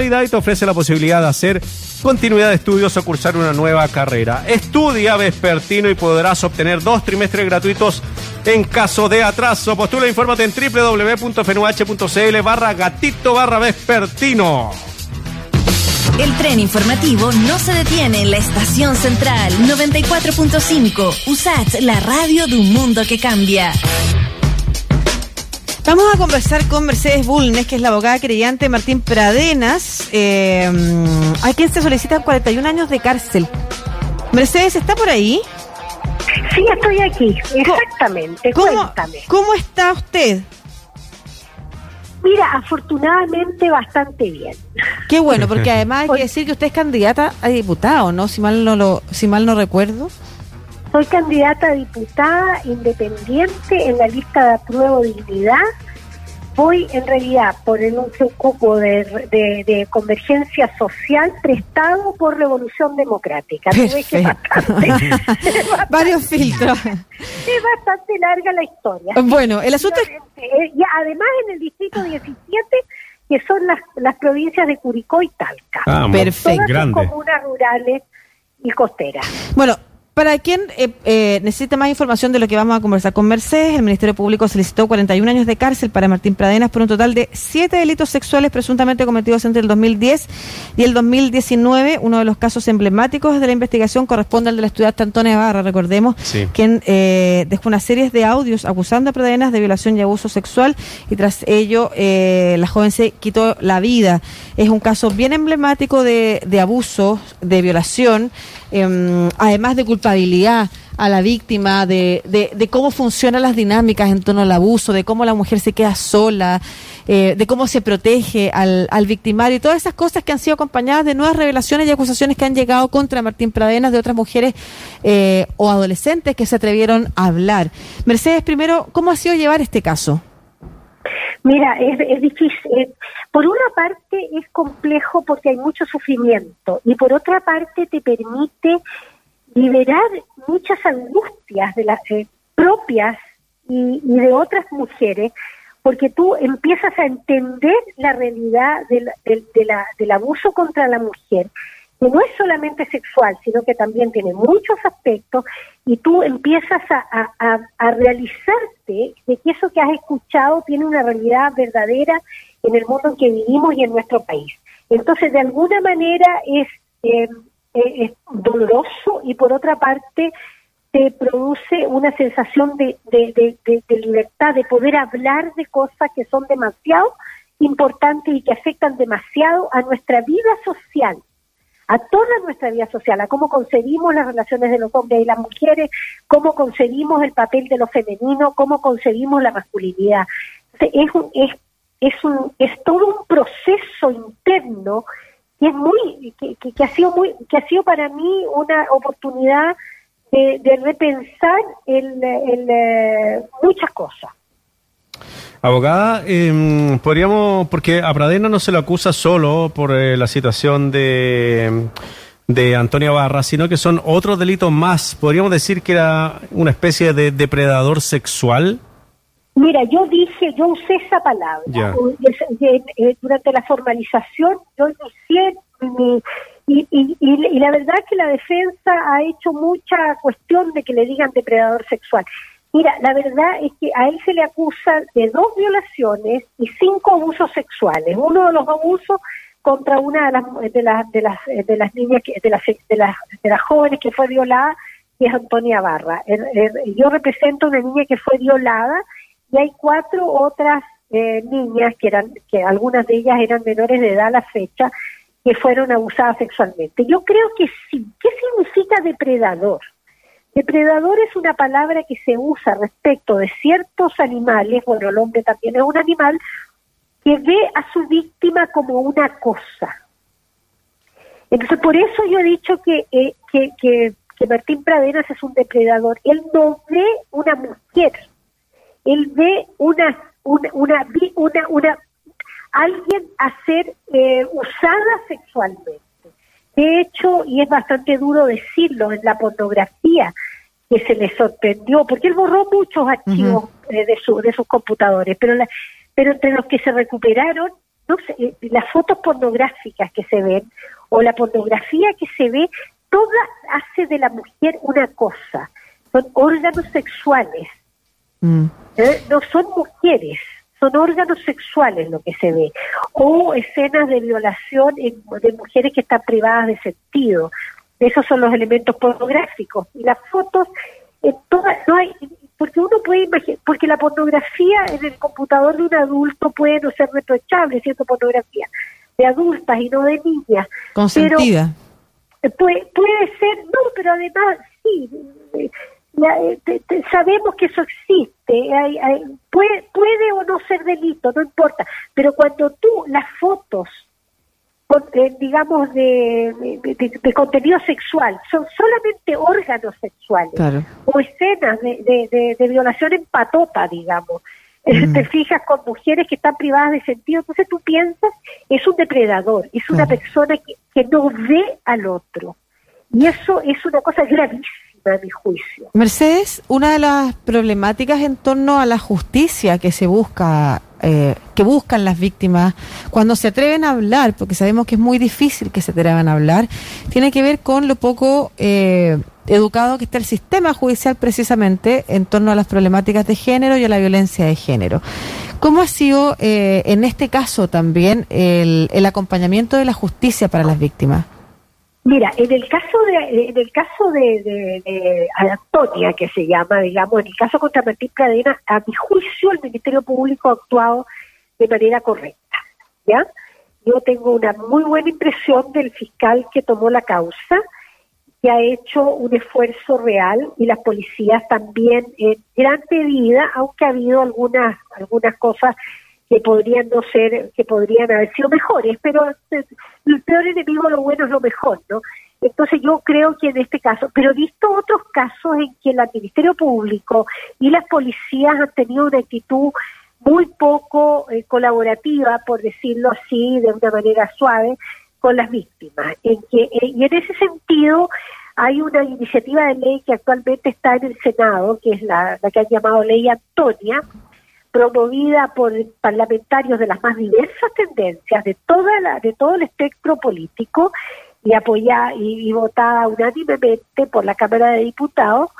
y te ofrece la posibilidad de hacer continuidad de estudios o cursar una nueva carrera. Estudia vespertino y podrás obtener dos trimestres gratuitos en caso de atraso. Postula, infórmate en www.fenuh.cl barra gatito barra vespertino. El tren informativo no se detiene en la estación central 94.5. Usad la radio de un mundo que cambia. Vamos a conversar con Mercedes Bulnes, que es la abogada creyente Martín Pradenas, eh, a quien se solicitan 41 años de cárcel. Mercedes, ¿está por ahí? Sí, estoy aquí, exactamente. ¿Cómo, Cuéntame. ¿Cómo está usted? Mira, afortunadamente bastante bien. Qué bueno, porque además hay que decir que usted es candidata a diputado, ¿no? Si mal no lo, si mal no recuerdo. Soy candidata a diputada independiente en la lista de apruebo dignidad. Voy en realidad por el un cupo de, de, de convergencia social prestado por Revolución Democrática. Tú ves que es bastante, es bastante- Varios filtros. es bastante larga la historia. Bueno, el asunto es Eh, y además en el distrito 17, que son las, las provincias de Curicó y Talca. Ah, Perfecto. Todas comunas rurales y costeras. Bueno, para quien eh, eh, necesite más información de lo que vamos a conversar con Mercedes, el Ministerio Público solicitó 41 años de cárcel para Martín Pradenas por un total de siete delitos sexuales presuntamente cometidos entre el 2010 y el 2019. Uno de los casos emblemáticos de la investigación corresponde al de la estudiante Antonia Barra, recordemos, Sí. quien eh, dejó una serie de audios acusando a Pradenas de violación y abuso sexual y tras ello eh, la joven se quitó la vida. Es un caso bien emblemático de, de abuso, de violación, em, además de culpabilidad a la víctima, de, de, de cómo funcionan las dinámicas en torno al abuso, de cómo la mujer se queda sola, eh, de cómo se protege al, al victimario y todas esas cosas que han sido acompañadas de nuevas revelaciones y acusaciones que han llegado contra Martín Pradenas de otras mujeres eh, o adolescentes que se atrevieron a hablar. Mercedes, primero, ¿cómo ha sido llevar este caso? Mira, es, es difícil. eh, Por una parte es complejo porque hay mucho sufrimiento y por otra parte te permite liberar muchas angustias de las eh, propias y, y de otras mujeres porque tú empiezas a entender la realidad del, del- de del abuso contra la mujer, que no es solamente sexual, sino que también tiene muchos aspectos, y tú empiezas a, a- a- a realizarte de que eso que has escuchado tiene una realidad verdadera en el mundo en que vivimos y en nuestro país. Entonces, de alguna manera es, eh, eh, es doloroso y por otra parte te produce una sensación de, de, libertad, de poder hablar de cosas que son demasiado importantes y que afectan demasiado a nuestra vida social, a toda nuestra vida social, a cómo concebimos las relaciones de los hombres y las mujeres, cómo concebimos el papel de lo femenino, cómo concebimos la masculinidad. Es, un, es, es, un, es todo un proceso interno que es muy que, ha sido muy que ha sido para mí una oportunidad de, de repensar el, eh, muchas cosas. Abogada, eh, podríamos, porque a Pradena no se lo acusa solo por eh, la situación de, de Antonia Barra, sino que son otros delitos más. ¿Podríamos decir que era una especie de depredador sexual? Mira, yo dije, yo usé esa palabra de- eh, durante la formalización, yo inicié mi- y, y, y, y la verdad es que la defensa ha hecho mucha cuestión de que le digan depredador sexual. Mira, la verdad es que a él se le acusa de dos violaciones y cinco abusos sexuales. Uno de los abusos contra una de las de las de las, de las niñas que, de las de las de las jóvenes que fue violada, que es Antonia Barra. Er- er- yo represento una niña que fue violada y hay cuatro otras eh, niñas que eran que algunas de ellas eran menores de edad a la fecha que fueron abusadas sexualmente. Yo creo que sí. ¿Qué significa depredador? Depredador es una palabra que se usa respecto de ciertos animales, bueno, el hombre también es un animal, que ve a su víctima como una cosa. Entonces, por eso yo he dicho que, eh, que, que, Martín Pradenas es un depredador. Él no ve una mujer, él ve una, una, una, una, una alguien a ser eh, usada sexualmente. De hecho, y es bastante duro decirlo, en la pornografía que se le sorprendió, porque él borró muchos archivos eh, de, su, de sus computadores, pero, la- pero entre los que se recuperaron no sé, eh, las fotos pornográficas que se ven o la pornografía que se ve, toda hace de la mujer una cosa. Son órganos sexuales. Mm. ¿eh? No son mujeres, son órganos sexuales lo que se ve. O escenas de violación en- de mujeres que están privadas de sentido. Esos son los elementos pornográficos. Y las fotos, en todas, no hay, porque uno puede imaginar, porque la pornografía en el computador de un adulto puede no ser reprochable, siendo pornografía de adultas y no de niñas. Consentida. Pero, puede, puede ser, no, pero además sí, eh, sabemos que eso existe, hay- hay- puede, puede o no ser delito, no importa, pero cuando tú las fotos, eh, digamos, de, de- de- de contenido sexual, son solamente órganos sexuales Claro. o escenas de, de, violación en patota, digamos. Mm. Te fijas con mujeres que están privadas de sentido, entonces tú piensas, es un depredador, es una persona que, que no ve al otro. Y eso es una cosa gravísima, a mi juicio. Mercedes, una de las problemáticas en torno a la justicia que se busca, eh, que buscan las víctimas cuando se atreven a hablar, porque sabemos que es muy difícil que se atrevan a hablar, tiene que ver con lo poco eh, educado que está el sistema judicial precisamente en torno a las problemáticas de género y a la violencia de género. ¿Cómo ha sido eh, en este caso también el, el acompañamiento de la justicia para las víctimas? Mira, en el caso de, en el caso de, de- Antonia, que se llama, digamos, en el caso contra Martín Cadena, a mi juicio el Ministerio Público ha actuado de manera correcta, ¿ya? Yo tengo una muy buena impresión del fiscal que tomó la causa, que ha hecho un esfuerzo real y las policías también en gran medida, aunque ha habido algunas algunas cosas que podrían no ser, que podrían haber sido mejores, pero el peor enemigo lo bueno es lo mejor, ¿no? Entonces yo creo que en este caso, pero he visto otros casos en que el Ministerio Público y las policías han tenido una actitud muy poco eh, colaborativa, por decirlo así, de una manera suave, con las víctimas. En que, eh, y en ese sentido hay una iniciativa de ley que actualmente está en el Senado, que es la, la que han llamado Ley Antonia, promovida por parlamentarios de las más diversas tendencias, de toda la, de todo el espectro político, y apoyada y, votada unánimemente por la Cámara de Diputados,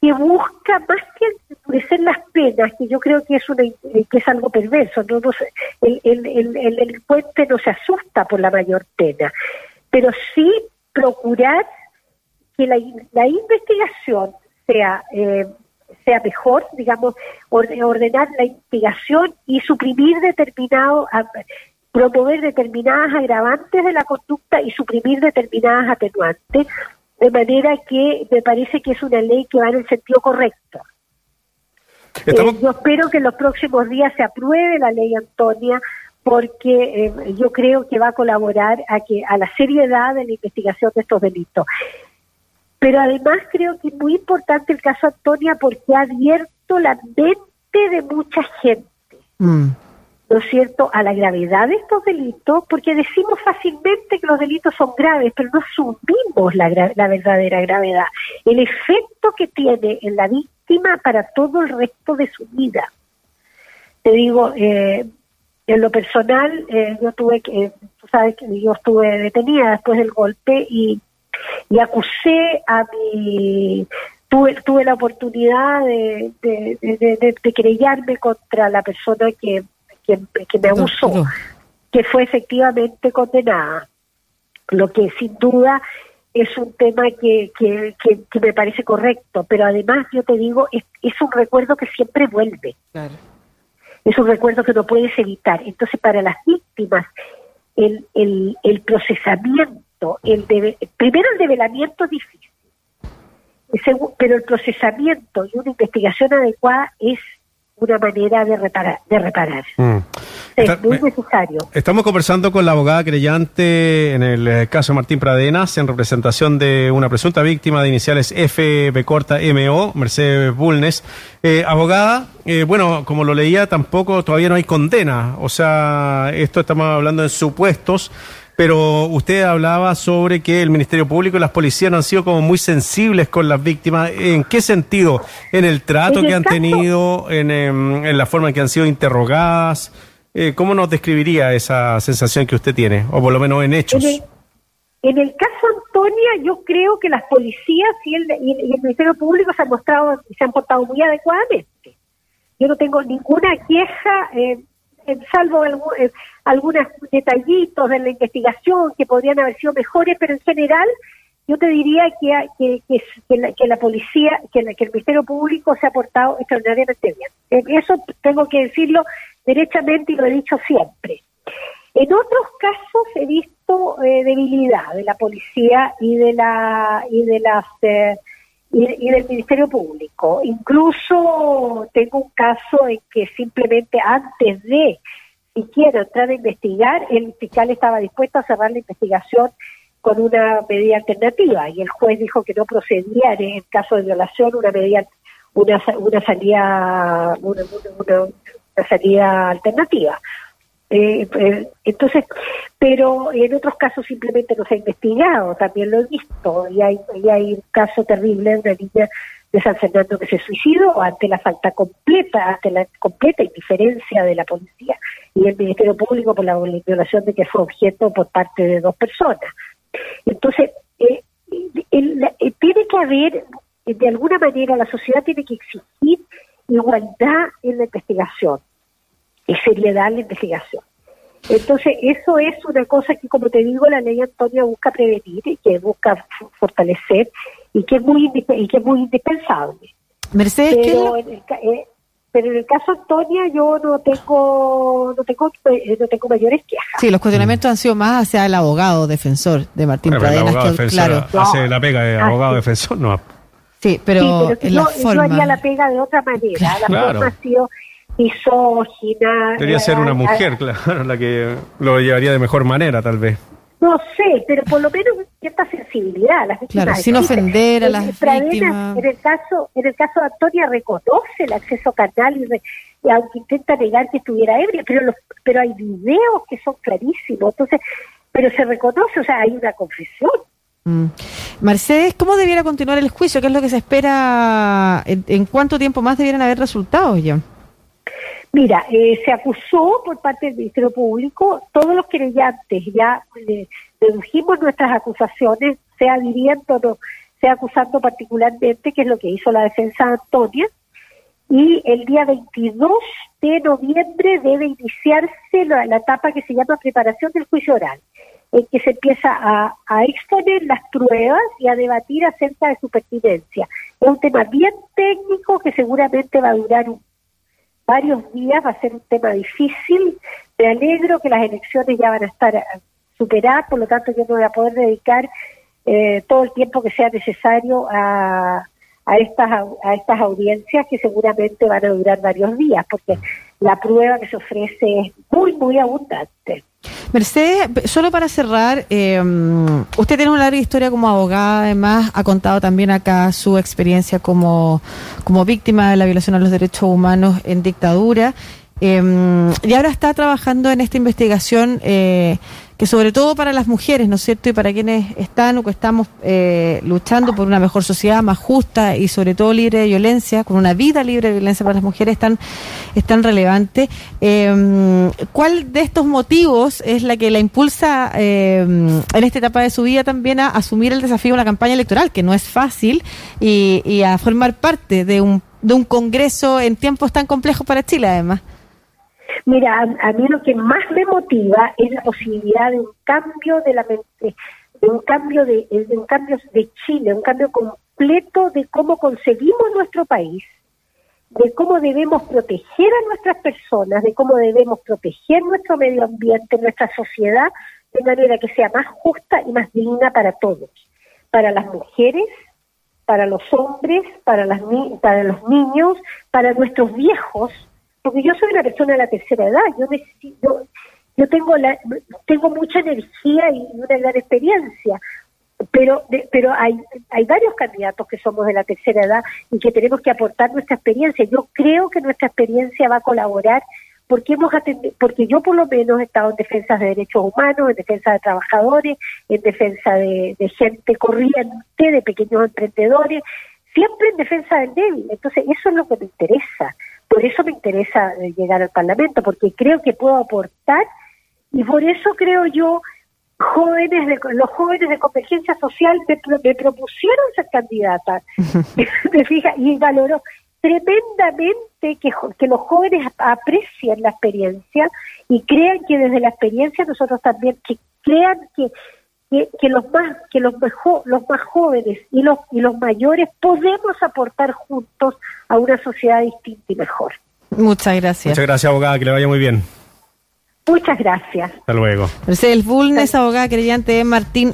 que busca más que endurecer las penas, que yo creo que es una algo perverso, el, el, el, el delincuente no se asusta por la mayor pena, pero sí procurar que la investigación sea eh, sea mejor, digamos, orde- ordenar la investigación y suprimir determinado, promover determinadas agravantes de la conducta y suprimir determinadas atenuantes, de manera que me parece que es una ley que va en el sentido correcto. Estamos, Eh, yo espero que en los próximos días se apruebe la ley Antonia porque eh, yo creo que va a colaborar a que a la seriedad de la investigación de estos delitos. Pero además creo que es muy importante el caso Antonia porque ha abierto la mente de mucha gente. Mm. ¿no es cierto?, a la gravedad de estos delitos, porque decimos fácilmente que los delitos son graves, pero no asumimos la, gra- la verdadera gravedad, el efecto que tiene en la víctima para todo el resto de su vida. Te digo, eh, en lo personal, eh, yo tuve que, tú sabes que yo estuve detenida después del golpe y, y acusé a mi tuve, tuve la oportunidad de, de, de, querellarme contra la persona que, que, que me abusó, que fue efectivamente condenada. Lo que sin duda es un tema que, que, que, que me parece correcto, pero además yo te digo, es, es un recuerdo que siempre vuelve Claro. es un recuerdo que no puedes evitar. Entonces, para las víctimas, el, el, el procesamiento, el deve- primero el develamiento es difícil, pero el procesamiento y una investigación adecuada es una manera de reparar. De reparar. Mm. Es Está- muy me- necesario. Estamos conversando con la abogada creyente en el eh, caso Martín Pradenas en representación de una presunta víctima de iniciales FB corta MO, Mercedes Bulnes. Eh, abogada, eh, bueno, como lo leía, tampoco todavía no hay condena. O sea, esto estamos hablando en supuestos. Pero usted hablaba sobre que el Ministerio Público y las policías no han sido como muy sensibles con las víctimas. ¿En qué sentido? ¿En el trato En el que han caso- tenido? En, em, ¿En la forma en que han sido interrogadas? Eh, ¿Cómo nos describiría esa sensación que usted tiene, o por lo menos en hechos? En el, caso Antonia, yo creo que las policías y el, y el Ministerio Público se han mostrado, se han portado muy adecuadamente. Yo no tengo ninguna queja, eh, salvo eh, algunos detallitos de la investigación que podrían haber sido mejores, pero en general yo te diría que, que, la, policía, que, el Ministerio Público se ha portado extraordinariamente bien. Eh, eso tengo que decirlo derechamente y lo he dicho siempre. En otros casos he visto eh, debilidad de la policía y de la y de las eh, y, del Ministerio Público. Incluso tengo un caso en que simplemente antes de siquiera entrar a investigar, el fiscal estaba dispuesto a cerrar la investigación con una medida alternativa y el juez dijo que no procedía en caso de violación una medida una, una salida una, salida alternativa eh, eh, entonces pero en otros casos simplemente no se ha investigado también lo he visto y hay y hay un caso terrible de una niña de San Fernando que se suicidó ante la falta completa ante la completa indiferencia de la policía y el Ministerio Público por la violación de que fue objeto por parte de dos personas. Entonces, eh, eh, tiene que haber, de alguna manera, la sociedad tiene que exigir igualdad en la investigación y seriedad en la investigación. Entonces, eso es una cosa que, como te digo, la ley Antonia busca prevenir y que busca fortalecer y que es muy, y que es muy indispensable. Mercedes, Pero en el, eh, pero en el caso Antonia yo no tengo no tengo eh, no tengo mayores quejas. Sí, los cuestionamientos han sido más hacia el abogado defensor de Martín bueno, Pradenas. El abogado defensor claro. hace la pega de abogado defensor, no. Sí, pero, sí, pero yo, yo, haría la pega de otra manera. La claro. forma ha sido misógina. Debería ser una mujer, claro, la que lo llevaría de mejor manera, tal vez. No sé, pero por lo menos cierta sensibilidad. Las claro, sin ofender a las víctimas. En el caso, en el caso de Antonia reconoce el acceso carnal y, y aunque intenta negar que estuviera ebria, pero los, pero hay videos que son clarísimos, entonces, pero se reconoce, o sea, hay una confesión. Mm. Mercedes, ¿cómo debiera continuar el juicio? ¿Qué es lo que se espera? ¿En, en cuánto tiempo más debieran haber resultados, John? Mira, eh, se acusó por parte del Ministerio Público, todos los querellantes ya eh, dedujimos nuestras acusaciones, sea diriendo o sea acusando particularmente, que es lo que hizo la defensa de Antonia, y el día 22 de noviembre debe iniciarse la, etapa que se llama preparación del juicio oral, en que se empieza a, a, exponer las pruebas y a debatir acerca de su pertinencia. Es un tema bien técnico que seguramente va a durar un varios días, va a ser un tema difícil. Me alegro que las elecciones ya van a estar eh, superadas, por lo tanto yo no voy a poder dedicar eh, todo el tiempo que sea necesario a, a estas a estas audiencias que seguramente van a durar varios días, porque la prueba que se ofrece es muy, muy abundante. Mercedes, solo para cerrar, eh, usted tiene una larga historia como abogada, además ha contado también acá su experiencia como, como víctima de la violación a los derechos humanos en dictadura. Eh, y ahora está trabajando en esta investigación eh, que sobre todo para las mujeres, ¿no es cierto? Y para quienes están o que estamos eh, luchando por una mejor sociedad más justa y sobre todo libre de violencia, con una vida libre de violencia para las mujeres, tan, es tan relevante. Eh, ¿Cuál de estos motivos es la que la impulsa eh, en esta etapa de su vida también a asumir el desafío de una campaña electoral, que no es fácil, y, y a formar parte de un, de un congreso en tiempos tan complejos para Chile, además? Mira, a, mí lo que más me motiva es la posibilidad de un cambio de la mente, de un cambio de, de un cambio de Chile, un cambio completo de cómo concebimos nuestro país, de cómo debemos proteger a nuestras personas, de cómo debemos proteger nuestro medio ambiente, nuestra sociedad, de manera que sea más justa y más digna para todos, para las mujeres, para los hombres, para, las, para los niños, para nuestros viejos, porque yo soy una persona de la tercera edad, yo yo tengo la, tengo mucha energía y una gran experiencia, pero pero hay hay varios candidatos que somos de la tercera edad y que tenemos que aportar nuestra experiencia. Yo creo que nuestra experiencia va a colaborar porque hemos porque yo por lo menos he estado en defensa de derechos humanos, en defensa de trabajadores, en defensa de, de gente corriente, de pequeños emprendedores, siempre en defensa del débil. Entonces eso es lo que me interesa por eso me interesa eh, llegar al Parlamento, porque creo que puedo aportar y por eso creo yo jóvenes de, los jóvenes de convergencia social me, me propusieron ser candidata me fija y valoró tremendamente que, que los jóvenes aprecien la experiencia y crean que desde la experiencia nosotros también que crean que que, los más que los mejor, los más jóvenes y los y los mayores podemos aportar juntos a una sociedad distinta y mejor. Muchas gracias. Muchas gracias, abogada, que le vaya muy bien. Muchas gracias. Hasta luego. el Bulnes, abogada creyente de Martín